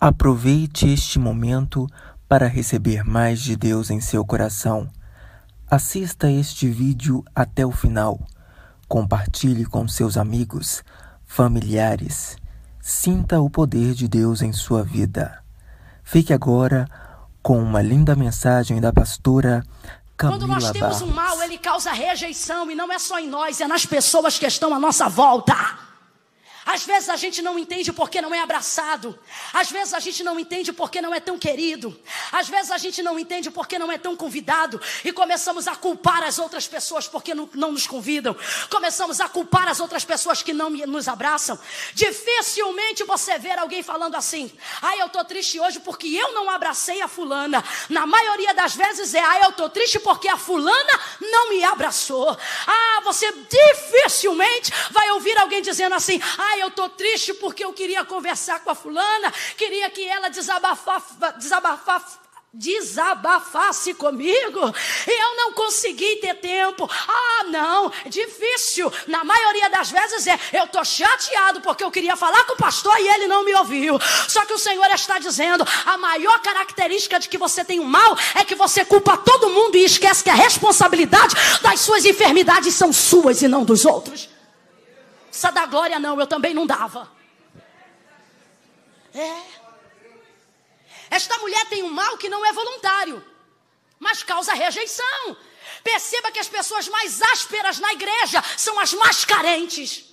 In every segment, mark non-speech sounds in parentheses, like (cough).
Aproveite este momento para receber mais de Deus em seu coração. Assista este vídeo até o final. Compartilhe com seus amigos, familiares. Sinta o poder de Deus em sua vida. Fique agora com uma linda mensagem da pastora Camila Quando nós temos Barros. um mal, ele causa rejeição e não é só em nós, é nas pessoas que estão à nossa volta. Às vezes a gente não entende porque não é abraçado. Às vezes a gente não entende porque não é tão querido. Às vezes a gente não entende porque não é tão convidado. E começamos a culpar as outras pessoas porque não, não nos convidam. Começamos a culpar as outras pessoas que não nos abraçam. Dificilmente você vê alguém falando assim: ai, eu tô triste hoje porque eu não abracei a fulana. Na maioria das vezes é: ai, eu tô triste porque a fulana não me abraçou. Ah, você dificilmente vai ouvir alguém dizendo assim: ai, eu tô triste porque eu queria conversar com a fulana, queria que ela desabafar, desabafar, desabafasse comigo eu não consegui ter tempo. Ah, não, difícil. Na maioria das vezes é, eu tô chateado porque eu queria falar com o pastor e ele não me ouviu. Só que o Senhor está dizendo, a maior característica de que você tem um mal é que você culpa todo mundo e esquece que a responsabilidade das suas enfermidades são suas e não dos outros. Precisa dar glória não, eu também não dava. É. Esta mulher tem um mal que não é voluntário, mas causa rejeição. Perceba que as pessoas mais ásperas na igreja são as mais carentes.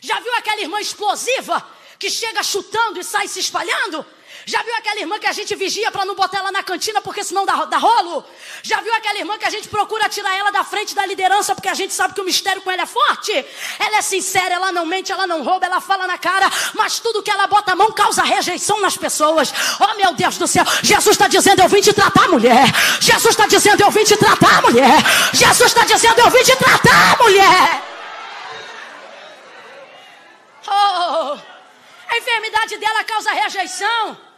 Já viu aquela irmã explosiva que chega chutando e sai se espalhando? Já viu aquela irmã que a gente vigia para não botar ela na cantina porque senão dá, dá rolo? Já viu aquela irmã que a gente procura tirar ela da frente da liderança porque a gente sabe que o mistério com ela é forte? Ela é sincera, ela não mente, ela não rouba, ela fala na cara, mas tudo que ela bota a mão causa rejeição nas pessoas. Oh meu Deus do céu, Jesus está dizendo: Eu vim te tratar, mulher. Jesus está dizendo: Eu vim te tratar, mulher. Jesus está dizendo: Eu vim te tratar, mulher. Oh, a enfermidade dela causa rejeição.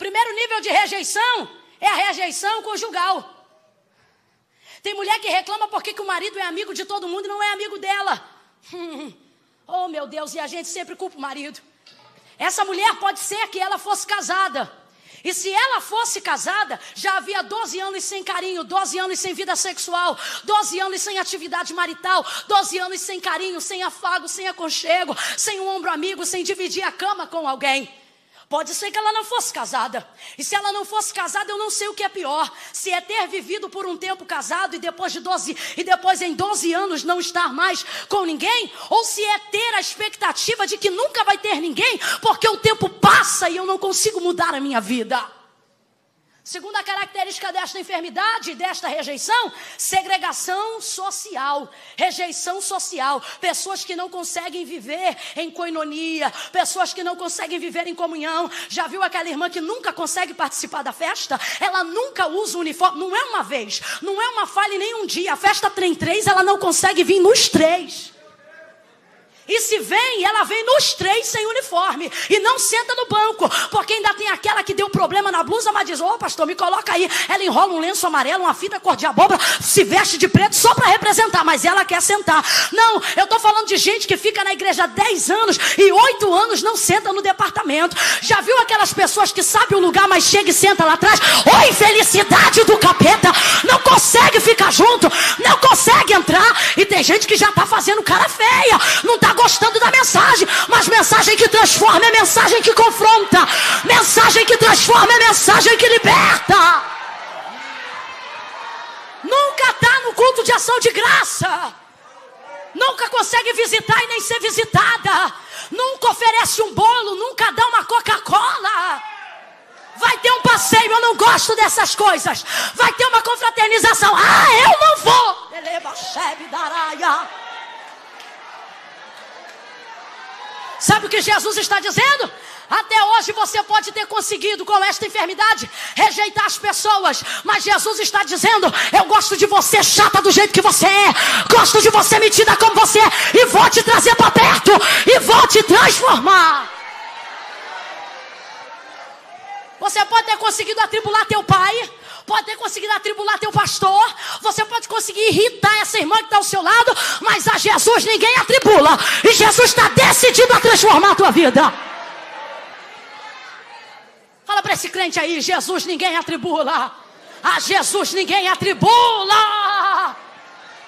Primeiro nível de rejeição é a rejeição conjugal. Tem mulher que reclama porque que o marido é amigo de todo mundo e não é amigo dela. (laughs) Oh meu Deus, e a gente sempre culpa o marido. Essa mulher pode ser que ela fosse casada. E se ela fosse casada, já havia 12 anos sem carinho, 12 anos sem vida sexual, 12 anos sem atividade marital, 12 anos sem carinho, sem afago, sem aconchego, sem um ombro amigo, sem dividir a cama com alguém. Pode ser que ela não fosse casada. E se ela não fosse casada, eu não sei o que é pior. Se é ter vivido por um tempo casado e depois de 12 e depois em 12 anos não estar mais com ninguém, ou se é ter a expectativa de que nunca vai ter ninguém, porque o tempo passa e eu não consigo mudar a minha vida. Segunda característica desta enfermidade, desta rejeição, segregação social, rejeição social, pessoas que não conseguem viver em coinonia, pessoas que não conseguem viver em comunhão. Já viu aquela irmã que nunca consegue participar da festa? Ela nunca usa o uniforme, não é uma vez, não é uma falha em nenhum dia. A festa tem três, ela não consegue vir nos três. E se vem, ela vem nos três sem uniforme. E não senta no banco. Porque ainda tem aquela que deu problema na blusa, mas diz: Ô pastor, me coloca aí. Ela enrola um lenço amarelo, uma fita cor de abóbora, se veste de preto só para representar. Mas ela quer sentar. Não, eu estou falando de gente que fica na igreja 10 anos e 8 anos não senta no departamento. Já viu aquelas pessoas que sabem o lugar, mas chega e senta lá atrás? Ô infelicidade do capeta! Não consegue ficar junto, não consegue entrar. E tem gente que já está fazendo cara feia. Não está gostando da mensagem, mas mensagem que transforma é mensagem que confronta, mensagem que transforma é mensagem que liberta. Nunca está no culto de ação de graça, nunca consegue visitar e nem ser visitada, nunca oferece um bolo, nunca dá uma Coca-Cola. Vai ter um passeio, eu não gosto dessas coisas. Vai ter uma confraternização. Ah, eu não vou. Eleba, chebe, daraia. Sabe o que Jesus está dizendo? Até hoje você pode ter conseguido com esta enfermidade rejeitar as pessoas, mas Jesus está dizendo: Eu gosto de você chata do jeito que você é, gosto de você metida como você é, e vou te trazer para perto, e vou te transformar. Você pode ter conseguido atribular teu pai, pode ter conseguido atribular teu pastor, você pode conseguir irritar essa irmã que está ao seu lado, mas a Jesus ninguém atribula, e Jesus está decidido a transformar a tua vida. Fala para esse crente aí: Jesus ninguém atribula. A Jesus ninguém atribula.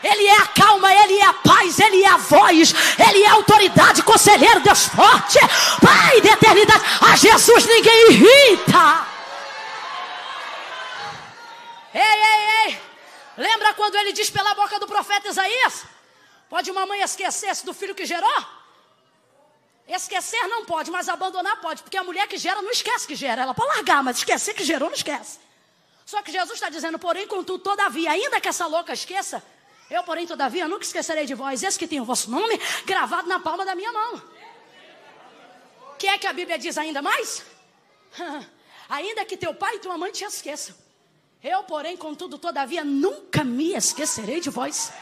Ele é a calma, Ele é a paz, Ele é a voz, Ele é a autoridade, conselheiro, Deus forte, Pai da eternidade. A Jesus ninguém irrita. Lembra quando ele diz pela boca do profeta Isaías? Pode uma mãe esquecer-se do filho que gerou? Esquecer não pode, mas abandonar pode, porque a mulher que gera não esquece que gera. Ela pode largar, mas esquecer que gerou não esquece. Só que Jesus está dizendo, porém, contudo, todavia, ainda que essa louca esqueça, eu, porém, todavia, nunca esquecerei de vós, esse que tem o vosso nome gravado na palma da minha mão. O que é que a Bíblia diz ainda mais? (laughs) ainda que teu pai e tua mãe te esqueçam. Eu, porém, contudo, todavia, nunca me esquecerei de vós.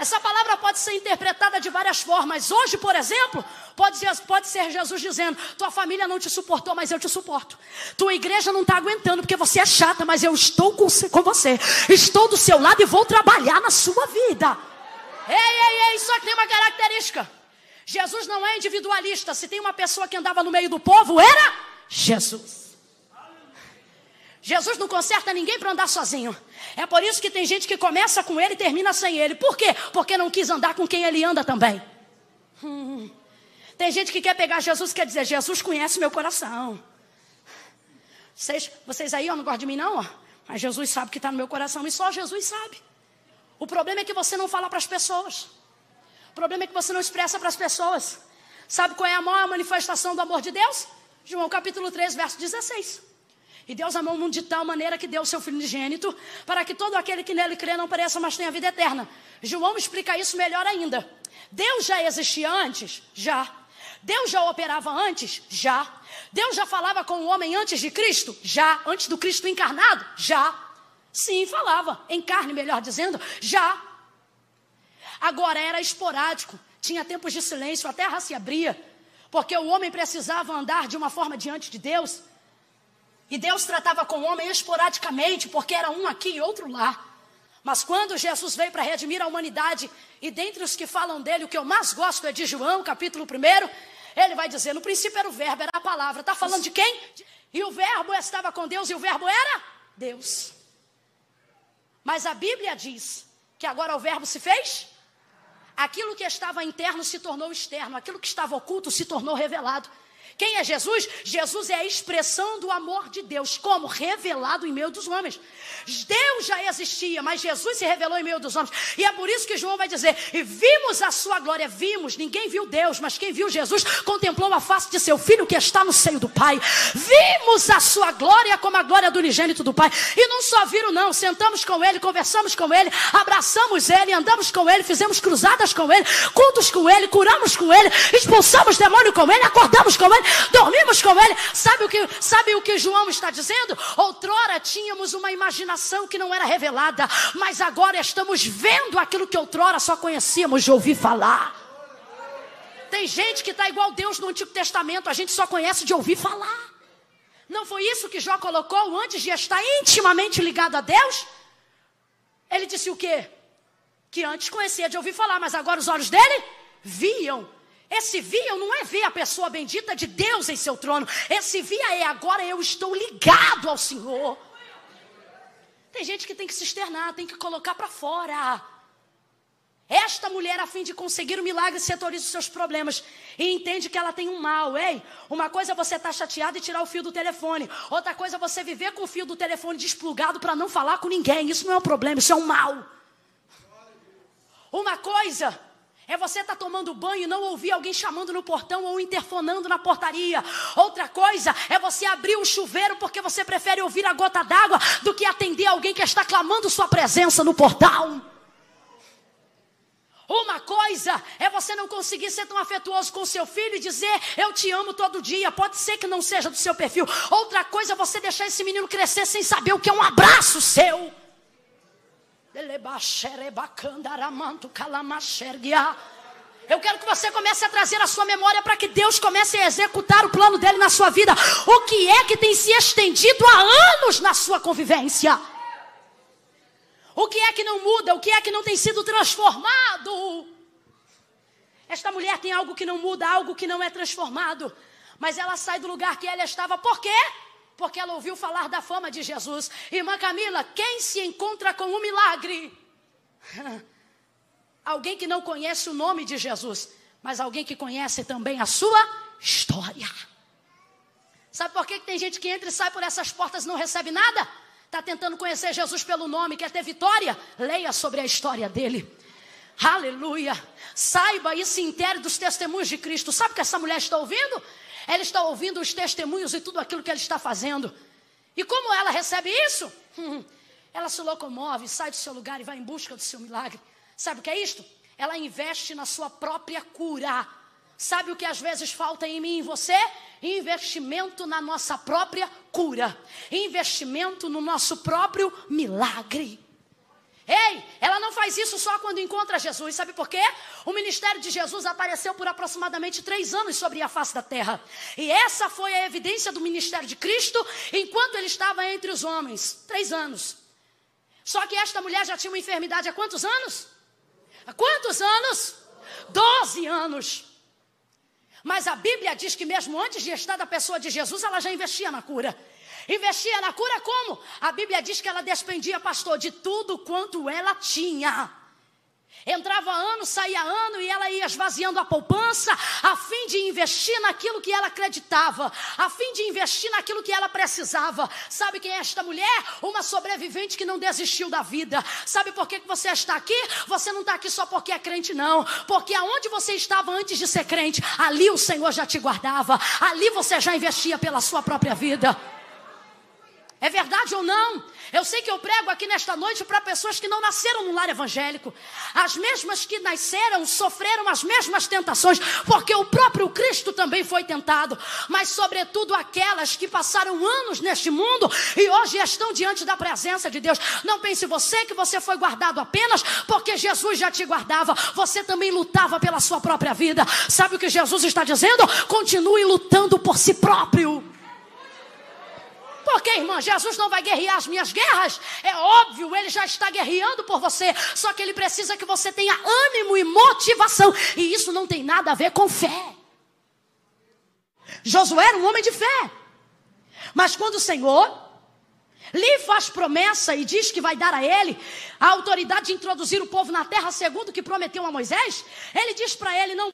Essa palavra pode ser interpretada de várias formas. Hoje, por exemplo, pode ser, pode ser Jesus dizendo: Tua família não te suportou, mas eu te suporto. Tua igreja não está aguentando porque você é chata, mas eu estou com, com você. Estou do seu lado e vou trabalhar na sua vida. Ei, ei, ei, só que tem uma característica. Jesus não é individualista. Se tem uma pessoa que andava no meio do povo, era Jesus. Jesus não conserta ninguém para andar sozinho. É por isso que tem gente que começa com ele e termina sem ele. Por quê? Porque não quis andar com quem ele anda também. Hum. Tem gente que quer pegar Jesus e quer dizer: Jesus conhece meu coração. Vocês, vocês aí, ó, não gostam de mim, não? Ó. Mas Jesus sabe que está no meu coração e só Jesus sabe. O problema é que você não fala para as pessoas. O problema é que você não expressa para as pessoas. Sabe qual é a maior manifestação do amor de Deus? João capítulo 3, verso 16. E Deus amou o mundo de tal maneira que deu o seu Filho unigênito, para que todo aquele que nele crê não pereça, mas tenha vida eterna. João explica isso melhor ainda. Deus já existia antes? Já. Deus já operava antes? Já. Deus já falava com o homem antes de Cristo? Já. Antes do Cristo encarnado? Já. Sim, falava. Em carne, melhor dizendo? Já. Agora era esporádico. Tinha tempos de silêncio, a terra se abria. Porque o homem precisava andar de uma forma diante de Deus. E Deus tratava com o homem esporadicamente, porque era um aqui e outro lá. Mas quando Jesus veio para redimir a humanidade, e dentre os que falam dele, o que eu mais gosto é de João, capítulo 1, ele vai dizer: no princípio era o verbo, era a palavra. Está falando de quem? E o verbo estava com Deus, e o verbo era Deus. Mas a Bíblia diz que agora o verbo se fez. Aquilo que estava interno se tornou externo, aquilo que estava oculto se tornou revelado. Quem é Jesus? Jesus é a expressão do amor de Deus, como revelado em meio dos homens. Deus já existia, mas Jesus se revelou em meio dos homens. E é por isso que João vai dizer: E vimos a sua glória, vimos, ninguém viu Deus, mas quem viu Jesus contemplou a face de seu filho que está no seio do Pai. Vimos a sua glória como a glória do unigênito do Pai. E não só viram, não, sentamos com ele, conversamos com ele, abraçamos ele, andamos com ele, fizemos cruzadas com ele, cultos com ele, curamos com ele, expulsamos demônio com ele, acordamos com ele dormimos com ele. Sabe o que, sabe o que João está dizendo? Outrora tínhamos uma imaginação que não era revelada, mas agora estamos vendo aquilo que outrora só conhecíamos de ouvir falar. Tem gente que está igual Deus no Antigo Testamento, a gente só conhece de ouvir falar. Não foi isso que Jó colocou antes de estar intimamente ligado a Deus? Ele disse o quê? Que antes conhecia de ouvir falar, mas agora os olhos dele viam. Esse via não é ver a pessoa bendita de Deus em seu trono. Esse via é agora eu estou ligado ao Senhor. Tem gente que tem que se externar, tem que colocar para fora. Esta mulher, a fim de conseguir o milagre, setoriza os seus problemas e entende que ela tem um mal. Ei, uma coisa é você estar tá chateado e tirar o fio do telefone. Outra coisa é você viver com o fio do telefone desplugado para não falar com ninguém. Isso não é um problema, isso é um mal. Uma coisa é você estar tá tomando banho e não ouvir alguém chamando no portão ou interfonando na portaria. Outra coisa é você abrir o chuveiro porque você prefere ouvir a gota d'água do que atender alguém que está clamando sua presença no portal. Uma coisa é você não conseguir ser tão afetuoso com seu filho e dizer eu te amo todo dia. Pode ser que não seja do seu perfil. Outra coisa é você deixar esse menino crescer sem saber o que é um abraço seu. Eu quero que você comece a trazer a sua memória para que Deus comece a executar o plano dele na sua vida. O que é que tem se estendido há anos na sua convivência? O que é que não muda? O que é que não tem sido transformado? Esta mulher tem algo que não muda, algo que não é transformado. Mas ela sai do lugar que ela estava, por quê? Porque ela ouviu falar da fama de Jesus. Irmã Camila, quem se encontra com um milagre? (laughs) Alguém que não conhece o nome de Jesus, mas alguém que conhece também a sua história. Sabe por que tem gente que entra e sai por essas portas e não recebe nada? Está tentando conhecer Jesus pelo nome, quer ter vitória? Leia sobre a história dele. Aleluia. Saiba e se intere dos testemunhos de Cristo. Sabe o que essa mulher está ouvindo? Ela está ouvindo os testemunhos e tudo aquilo que ele está fazendo. E como ela recebe isso? (laughs) Ela se locomove, sai do seu lugar e vai em busca do seu milagre. Sabe o que é isto? Ela investe na sua própria cura. Sabe o que às vezes falta em mim e em você? Investimento na nossa própria cura. Investimento no nosso próprio milagre. Ei, ela não faz isso só quando encontra Jesus, sabe por quê? O ministério de Jesus apareceu por aproximadamente três anos sobre a face da terra. E essa foi a evidência do ministério de Cristo enquanto ele estava entre os homens. Três anos. Só que esta mulher já tinha uma enfermidade há quantos anos? Há quantos anos? Doze anos. Mas a Bíblia diz que mesmo antes de estar da pessoa de Jesus, ela já investia na cura. Investia na cura como? A Bíblia diz que ela despendia, pastor, de tudo quanto ela tinha. Entrava ano, saía ano e ela ia esvaziando a poupança a fim de investir naquilo que ela acreditava, a fim de investir naquilo que ela precisava. Sabe quem é esta mulher? Uma sobrevivente que não desistiu da vida. Sabe por que você está aqui? Você não está aqui só porque é crente, não. Porque aonde você estava antes de ser crente, ali o Senhor já te guardava, ali você já investia pela sua própria vida. É verdade ou não? Eu sei que eu prego aqui nesta noite para pessoas que não nasceram no lar evangélico. As mesmas que nasceram sofreram as mesmas tentações, porque o próprio Cristo também foi tentado. Mas, sobretudo, aquelas que passaram anos neste mundo e hoje estão diante da presença de Deus. Não pense você que você foi guardado apenas porque Jesus já te guardava. Você também lutava pela sua própria vida. Sabe o que Jesus está dizendo? Continue lutando por si próprio. Porque, irmã, Jesus não vai guerrear as minhas guerras. É óbvio, ele já está guerreando por você. Só que ele precisa que você tenha ânimo e motivação. E isso não tem nada a ver com fé. Josué era um homem de fé. Mas quando o Senhor lhe faz promessa e diz que vai dar a ele a autoridade de introduzir o povo na terra segundo o que prometeu a Moisés, ele diz para ele: não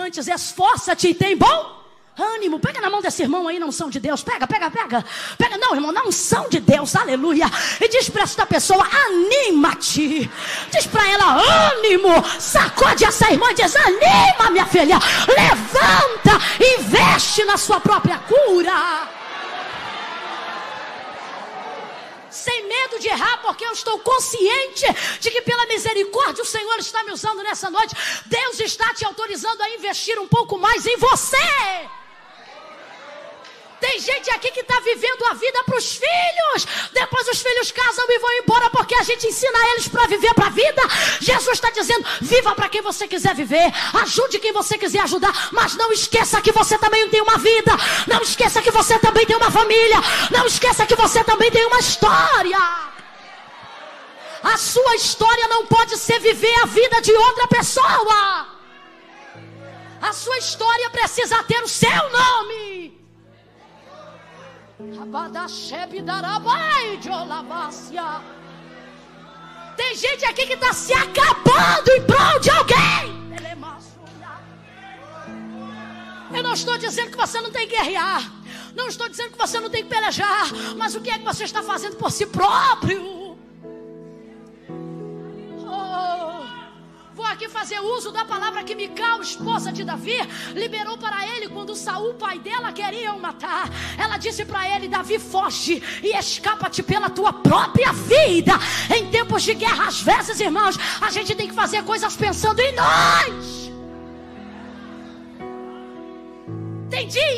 antes, esforça-te e tem bom ânimo. Pega na mão desse irmão aí na unção de Deus. Pega, pega, pega. Pega, não, irmão, na unção de Deus. Aleluia. E diz para esta pessoa: anima-te. Diz para ela: ânimo. Sacode essa irmã e diz: anima, minha filha. Levanta. Investe na sua própria cura. sem medo de errar, porque eu estou consciente de que, pela misericórdia, o Senhor está me usando nessa noite. Deus está te autorizando a investir um pouco mais em você. Tem gente aqui que está vivendo a vida para os filhos. Depois os filhos casam e vão embora porque a gente ensina eles para viver para a vida. Jesus está dizendo: viva para quem você quiser viver, ajude quem você quiser ajudar, mas não esqueça que você também tem uma vida. Não esqueça que você também tem uma família. Não esqueça que você também tem uma história. A sua história não pode ser viver a vida de outra pessoa. A sua história precisa ter o seu nome. Tem gente aqui que está se acabando em prol de alguém. Eu não estou dizendo que você não tem que guerrear. Não estou dizendo que você não tem que pelejar. Mas o que é que você está fazendo por si próprio? Aqui fazer uso da palavra que Mical, esposa de Davi, liberou para ele quando Saul, pai dela, queria o matar. Ela disse para ele: Davi, foge e escapa-te pela tua própria vida. Em tempos de guerra, às vezes, irmãos, a gente tem que fazer coisas pensando em nós.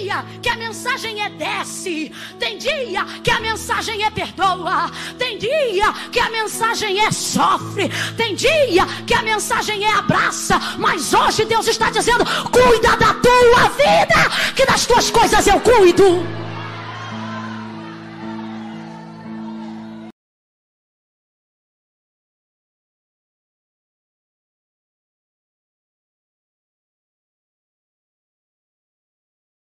Dia que a mensagem é desce, tem dia que a mensagem é perdoa, tem dia que a mensagem é sofre, tem dia que a mensagem é abraça, mas hoje Deus está dizendo: cuida da tua vida, que das tuas coisas eu cuido.